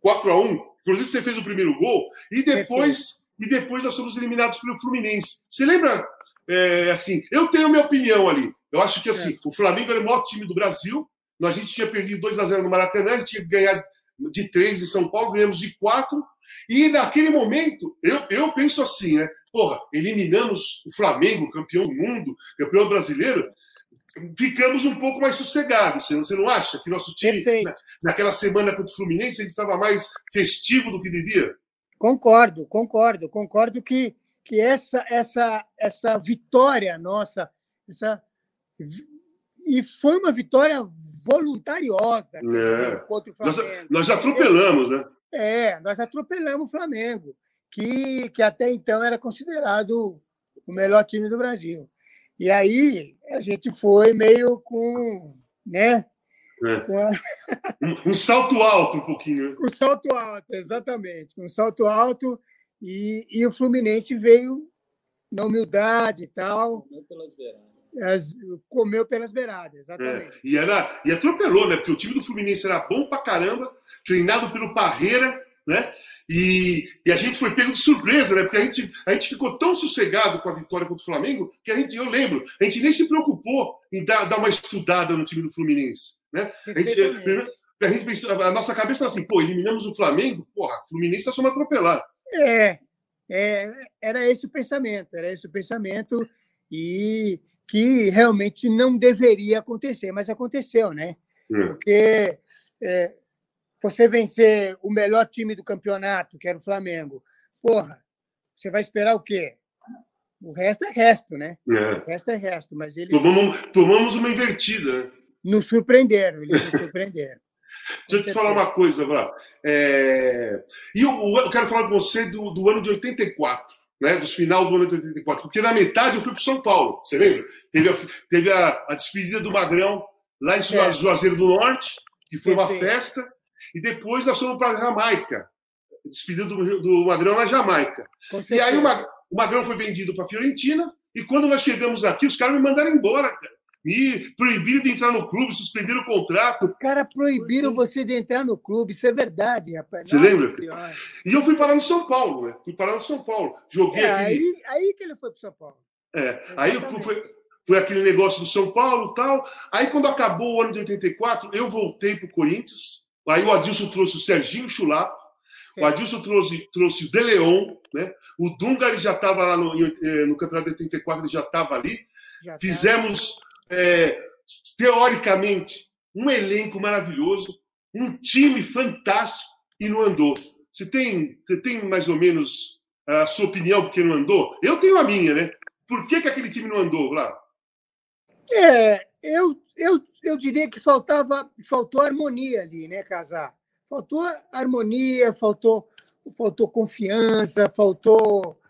4 a 1 Inclusive, você fez o primeiro gol. E depois, e depois nós fomos eliminados pelo Fluminense. Você lembra? é, assim, eu tenho a minha opinião ali. Eu acho que assim, o Flamengo era o maior time do Brasil. A gente tinha perdido 2 a 0 no Maracanã, a gente tinha que ganhar de 3 em São Paulo, ganhamos de 4. E naquele momento, eu, eu penso assim, né? Porra, eliminamos o Flamengo, campeão do mundo, campeão brasileiro, ficamos um pouco mais sossegados. Você, você não acha que nosso time, na- naquela semana contra o Fluminense, a gente estava mais festivo do que devia? Concordo, concordo, concordo que, que essa, essa, essa vitória nossa, essa, e foi uma vitória voluntariosa É. contra o Nós, Flamengo. nós atropelamos, né? É, nós atropelamos o Flamengo, que, que até então era considerado o melhor time do Brasil. E aí a gente foi meio com, né, É. com, a- Um, um salto alto um pouquinho. né? com salto alto, exatamente, com salto alto, e, e o Fluminense veio na humildade e tal, Comeu pelas beiradas. As- comeu pelas beiradas, É. exatamente. E, era, e atropelou, né? Porque o time do Fluminense era bom pra caramba, treinado pelo Parreira, né? E, e a gente foi pego de surpresa, né? Porque a gente, a gente ficou tão sossegado com a vitória contra o Flamengo que a gente, eu lembro, a gente nem se preocupou em dar, dar uma estudada no time do Fluminense, né? A gente, Perfeitamente. a, gente pensou- a nossa cabeça era assim, pô, eliminamos o Flamengo, porra, o Fluminense nós vamos atropelar. É, é, era esse o pensamento, era esse o pensamento, e que realmente não deveria acontecer, mas aconteceu, né? É. Porque é, você vencer o melhor time do campeonato, que era o Flamengo, porra, você vai esperar o quê? O resto é resto, né? É. O resto é resto, mas eles Tomamos, tomamos uma invertida, né? nos surpreenderam, eles nos surpreenderam. Deixa eu te falar uma coisa, Vá. É... E eu, eu quero falar com você do, do ano de 84, né? Dos final do ano de 84, porque na metade eu fui para São Paulo, você lembra? Teve a, teve a, a despedida do Magrão lá em É. Juazeiro do Norte, que foi uma festa, e depois nós fomos para Jamaica, despedida do, do Magrão na Jamaica. E aí o, Ma- o Magrão foi vendido para a Fiorentina, e quando nós chegamos aqui, os caras me mandaram embora, cara. Me proibiram de entrar no clube, suspenderam o contrato. Cara, proibiram você de entrar no clube, isso é verdade, rapaz. Você Nossa lembra? Senhora. E eu fui parar no São Paulo, né? Fui parar no São Paulo. Joguei É, aquele. aí, aí que ele foi para São Paulo. é, aí Exatamente. fui, foi aquele negócio do São Paulo tal. Aí quando acabou o ano de 84, eu voltei para o Corinthians. Aí o Adilson trouxe o Serginho Chulapo. O Adilson trouxe, trouxe o De Leon, né? O Dunga ele já estava lá no, eh, no Campeonato de 84, ele já estava ali. Já Fizemos, é, teoricamente, um elenco maravilhoso, um time fantástico e não andou. Você tem, você tem mais ou menos a sua opinião porque não andou? Eu tenho a minha, né? Por que, que aquele time não andou, lá? É, eu, eu, eu diria que faltava, faltou harmonia ali, né, Casar? Faltou harmonia, faltou, faltou confiança, faltou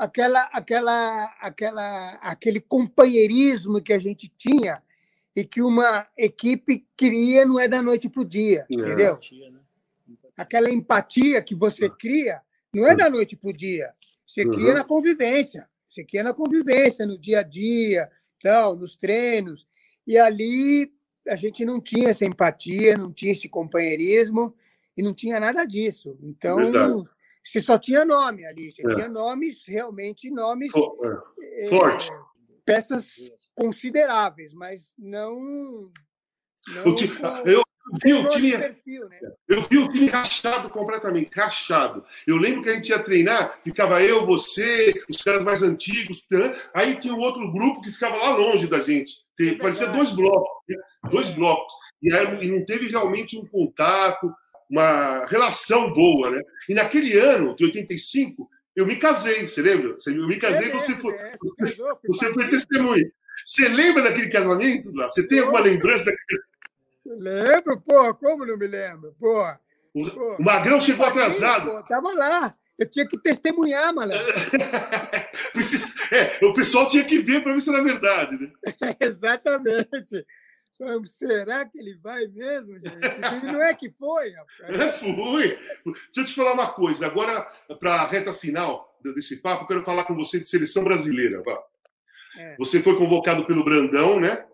aquela, aquela, aquela, aquele companheirismo que a gente tinha e que uma equipe queria não é da noite para o dia, é. entendeu? Né? Aquela empatia que você é. cria não é da noite para o dia, você cria uhum. na convivência, você cria na convivência, no dia a dia, então, nos treinos. E ali a gente não tinha essa empatia, não tinha esse companheirismo e não tinha nada disso. Então, Verdade. Você só tinha nome ali, você é. tinha nomes, realmente nomes. É. Forte. É, peças consideráveis, mas não. não eu, vi o time, perfil, né? eu vi o time rachado completamente, rachado. Eu lembro que a gente ia treinar, ficava eu, você, os caras mais antigos, aí tinha um outro grupo que ficava lá longe da gente. Parecia dois blocos, né? dois blocos. E, aí, e não teve realmente um contato, uma relação boa, né? E naquele ano, de 85, eu me casei, você lembra? Eu me casei, é, você, foi, é, você foi testemunha. Você lembra daquele casamento? Lá? Você tem alguma lembrança daquele Lembro, pô, como não me lembro? Pô, o, o Magrão chegou atrasado. Tava lá. Eu tinha que testemunhar, malandro. é, o pessoal tinha que ver para ver se era verdade, né? exatamente. Será que ele vai mesmo, gente? Não é que foi, rapaz. É, fui. Deixa eu te falar uma coisa. Agora, para a reta final desse papo, eu quero falar com você de seleção brasileira. É. Você foi convocado pelo Brandão, né?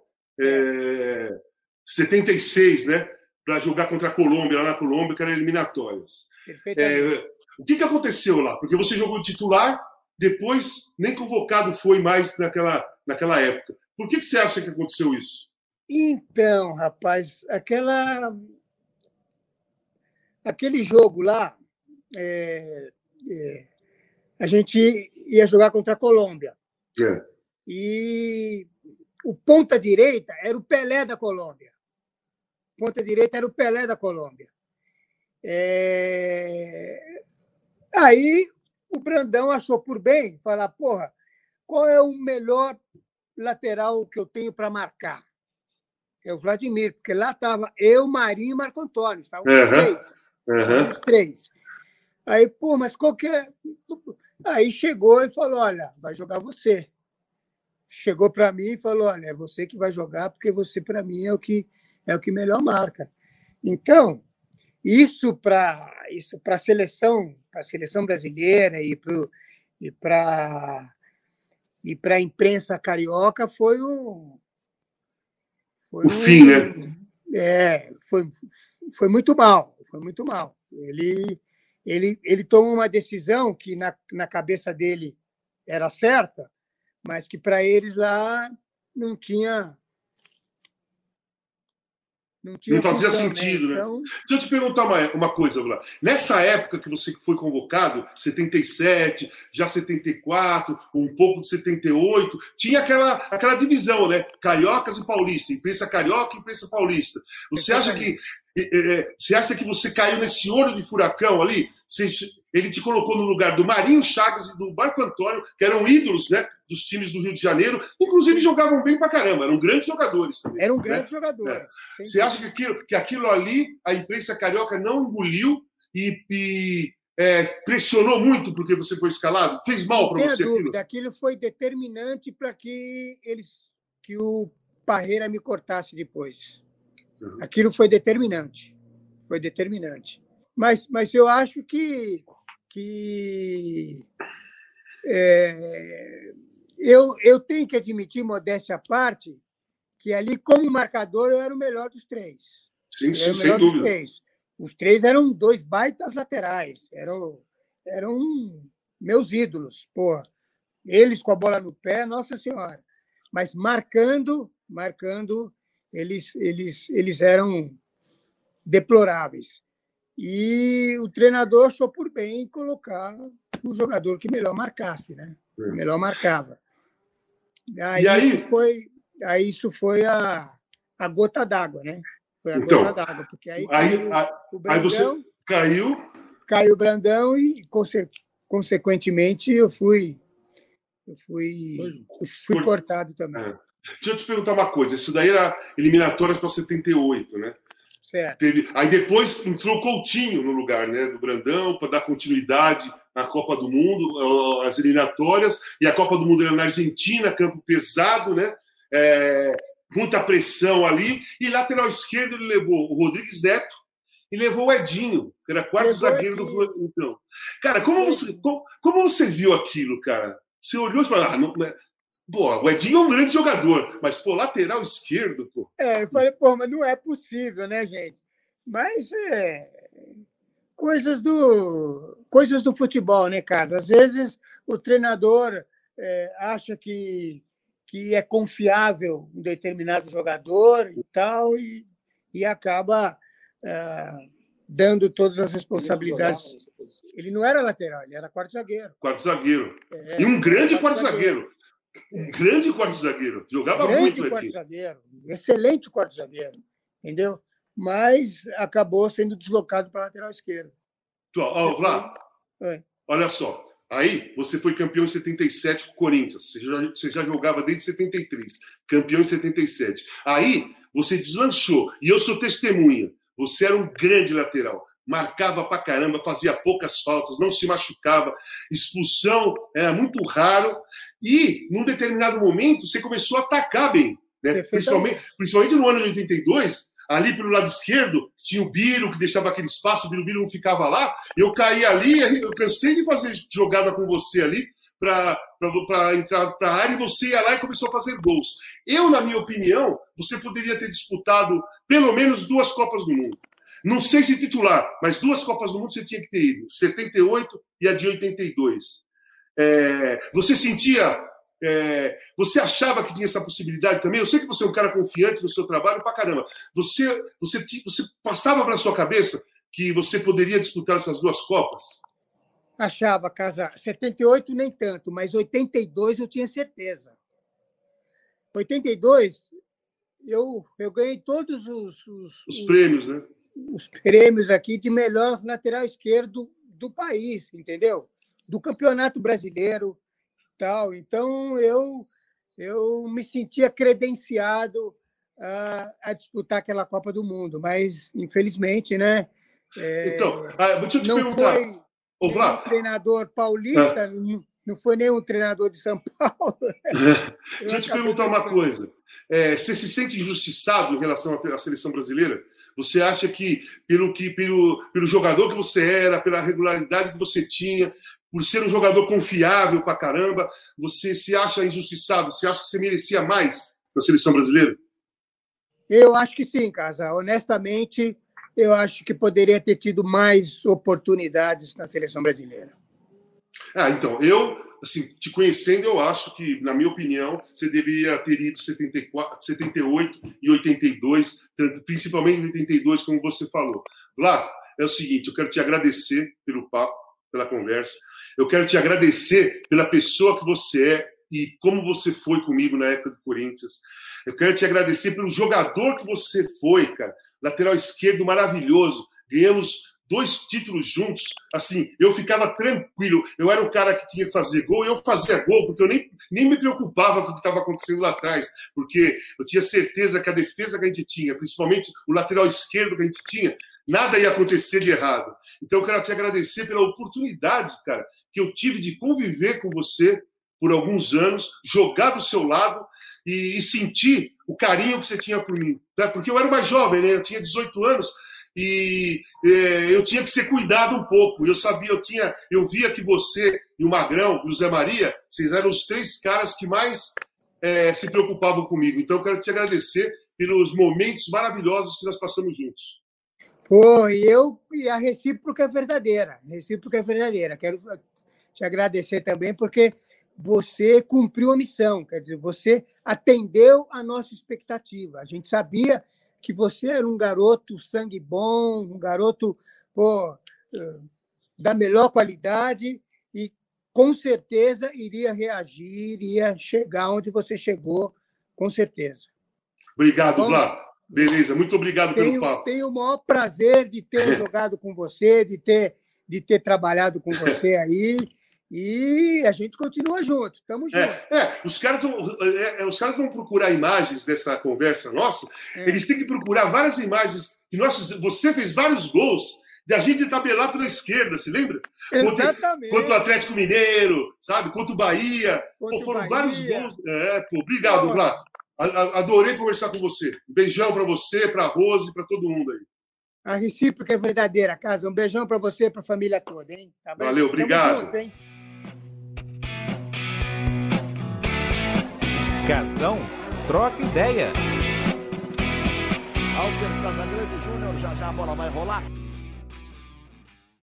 É, 76, né? Para jogar contra a Colômbia, lá na Colômbia, que era eliminatórias. É, o que, que aconteceu lá? Porque você jogou titular, depois nem convocado foi mais naquela, naquela época. Por que, que você acha que aconteceu isso? Então, rapaz, aquela aquele jogo lá, é, é, a gente ia jogar contra a Colômbia. É. E o ponta direita era o Pelé da Colômbia ponta direita era o Pelé da Colômbia. É... Aí o Brandão achou por bem falar: porra, qual é o melhor lateral que eu tenho para marcar? É o Vladimir, porque lá estava eu, Marinho e Marco Antônio, estavam os três. Uhum. Os três. Aí, pô, mas qualquer. Aí chegou e falou: olha, vai jogar você. Chegou para mim e falou: olha, é você que vai jogar, porque você, para mim, é o que é o que melhor marca. Então, isso para isso a seleção, para a seleção brasileira e para e para e a imprensa carioca foi o foi o fim, um, né? É, foi foi muito mal, foi muito mal. Ele ele ele tomou uma decisão que na, na cabeça dele era certa, mas que para eles lá não tinha não, não fazia né? sentido, né? Então... Deixa eu te perguntar uma, uma coisa, Vlad. Nessa época que você foi convocado, 77, já 74, um pouco de 78, tinha aquela, aquela divisão, né? Cariocas e paulista, imprensa carioca e imprensa paulista. Você acha que é, você acha que você caiu nesse olho de furacão ali? Ele te colocou no lugar do Marinho Chagas e do Marco Antônio, que eram ídolos né, dos times do Rio de Janeiro, inclusive jogavam bem pra caramba, eram grandes jogadores também. Eram né? grandes né? jogadores. É. Você acha que aquilo, que aquilo ali a imprensa carioca não engoliu e, e é, pressionou muito porque você foi escalado? Fez mal para você? Dúvida, aquilo? aquilo foi determinante para que eles que o Parreira me cortasse depois. Uhum. Aquilo foi determinante. Foi determinante. Mas, mas eu acho que, que é, eu, eu tenho que admitir, modéstia à parte, que ali, como marcador, eu era o melhor dos três. Sim, sim sem dúvida. Três. Os três eram dois baitas laterais. Eram, eram meus ídolos. Pô, eles com a bola no pé, nossa senhora. Mas marcando, marcando, eles, eles, eles eram deploráveis. E o treinador achou por bem colocar o jogador que melhor marcasse, né? É. Melhor marcava. Aí, e aí foi, aí isso foi a, a gota d'água, né? Foi a então, gota d'água, porque aí, aí, caiu o Brandão, aí você caiu, caiu o Brandão e conse, consequentemente eu fui eu fui, eu fui cortado também. É. Deixa eu te perguntar uma coisa. Isso daí era eliminatórias para 78, né? Certo. Teve... Aí depois entrou Coutinho no lugar né, do Brandão para dar continuidade na Copa do Mundo, as eliminatórias, e a Copa do Mundo era na Argentina, campo pesado, né? É, muita pressão ali, e lateral esquerdo ele levou o Rodrigues Neto e levou o Edinho, que era quarto levou zagueiro do Fluminense. Então, cara, como você, como, como, você viu aquilo, cara? Você olhou e falou, ah, não, né? Pô, o Edinho é um grande jogador, mas, pô, lateral esquerdo, pô. É, eu falei, pô, mas não é possível, né, gente? Mas é. Coisas do, coisas do futebol, né, Casa? Às vezes o treinador é, acha que, que é confiável um determinado jogador e tal, e, e acaba é, dando todas as responsabilidades. Ele não era lateral, ele era quarto zagueiro. Quarto zagueiro. É, e um grande quarto zagueiro. zagueiro. Um grande quarto zagueiro. Jogava grande muito quarto aqui. zagueiro. Excelente quarto zagueiro. Entendeu? Mas acabou sendo deslocado para a lateral esquerda. Ó, Vlá, olha só. Aí você foi campeão em 77 com o Corinthians. Você já, você já jogava desde 73. Campeão em 77. Aí você deslanchou. E eu sou testemunha. Você era um grande lateral marcava pra caramba, fazia poucas faltas, não se machucava, expulsão era muito raro, e num determinado momento você começou a atacar bem, né? principalmente, principalmente no ano de 82, ali pelo lado esquerdo, tinha o Biro, que deixava aquele espaço, o Biro, Biro não ficava lá, eu caí ali, eu cansei de fazer jogada com você ali, para entrar para a área e você ia lá e começou a fazer gols. Eu, na minha opinião, você poderia ter disputado pelo menos duas Copas do Mundo. Não sei se titular, mas duas Copas do Mundo você tinha que ter ido: 78 e a de 82. É, você sentia. É, você achava que tinha essa possibilidade também? Eu sei que você é um cara confiante no seu trabalho pra caramba. Você, você, você passava para sua cabeça que você poderia disputar essas duas Copas? Achava, Casa. 78 nem tanto, mas 82 eu tinha certeza. 82 eu, eu ganhei todos os, os, os prêmios, né? Os prêmios aqui de melhor lateral esquerdo do país, entendeu? Do Campeonato Brasileiro, tal. Então eu eu me sentia credenciado a, a disputar aquela Copa do Mundo, mas infelizmente, né? É, então, ah, deixa eu te não perguntar. Foi Ô, um treinador paulista, é. não foi nenhum treinador de São Paulo. deixa eu te perguntar uma coisa. É, você se sente injustiçado em relação à seleção brasileira? Você acha que pelo que pelo, pelo jogador que você era, pela regularidade que você tinha, por ser um jogador confiável pra caramba, você se acha injustiçado? Você acha que você merecia mais na seleção brasileira? Eu acho que sim, Casa. Honestamente, eu acho que poderia ter tido mais oportunidades na seleção brasileira. Ah, então, eu assim, te conhecendo, eu acho que, na minha opinião, você deveria ter ido 74, 78 e 82, principalmente em 82, como você falou. Lá, é o seguinte, eu quero te agradecer pelo papo, pela conversa. Eu quero te agradecer pela pessoa que você é e como você foi comigo na época do Corinthians. Eu quero te agradecer pelo jogador que você foi, cara. Lateral esquerdo maravilhoso. Ganhamos dois títulos juntos, assim, eu ficava tranquilo. Eu era o cara que tinha que fazer gol, eu fazia gol, porque eu nem, nem me preocupava com o que estava acontecendo lá atrás, porque eu tinha certeza que a defesa que a gente tinha, principalmente o lateral esquerdo que a gente tinha, nada ia acontecer de errado. Então, eu quero te agradecer pela oportunidade, cara, que eu tive de conviver com você por alguns anos, jogar do seu lado e, e sentir o carinho que você tinha por mim. Né? Porque eu era mais jovem, né? eu tinha 18 anos, e é, eu tinha que ser cuidado um pouco. Eu sabia, eu tinha, eu via que você e o Magrão e o Zé Maria, vocês eram os três caras que mais é, se preocupavam comigo. Então, eu quero te agradecer pelos momentos maravilhosos que nós passamos juntos. Pô, e eu e a recíproca é verdadeira. Recíproca é verdadeira. Quero te agradecer também porque você cumpriu a missão, quer dizer, você atendeu a nossa expectativa. A gente sabia que você era um garoto sangue bom, um garoto pô, eh, da melhor qualidade e com certeza iria reagir, iria chegar onde você chegou, com certeza. Obrigado, Bom, Vlad. Beleza, muito obrigado tenho, pelo papo. Tenho o maior prazer de ter jogado com você, de ter, de ter trabalhado com você aí. E a gente continua junto, estamos juntos. É, é, os, caras vão, é, é, os caras vão procurar imagens dessa conversa nossa, é. eles têm que procurar várias imagens. Que nós, você fez vários gols de a gente tabelar pela esquerda, se lembra? Exatamente. Contra, o Atlético Mineiro, sabe? Contra o Bahia. Contra pô, foram Bahia. vários gols. É, pô, obrigado, Vlad. Adorei conversar com você. Um beijão para você, para a Rose, para todo mundo aí. A recíproca é verdadeira, Casa. Um beijão para você e para a família toda, hein? Tá Valeu, obrigado. Junto, hein? Casão, troca ideia. Alter Casagrande Júnior, já já a bola vai rolar.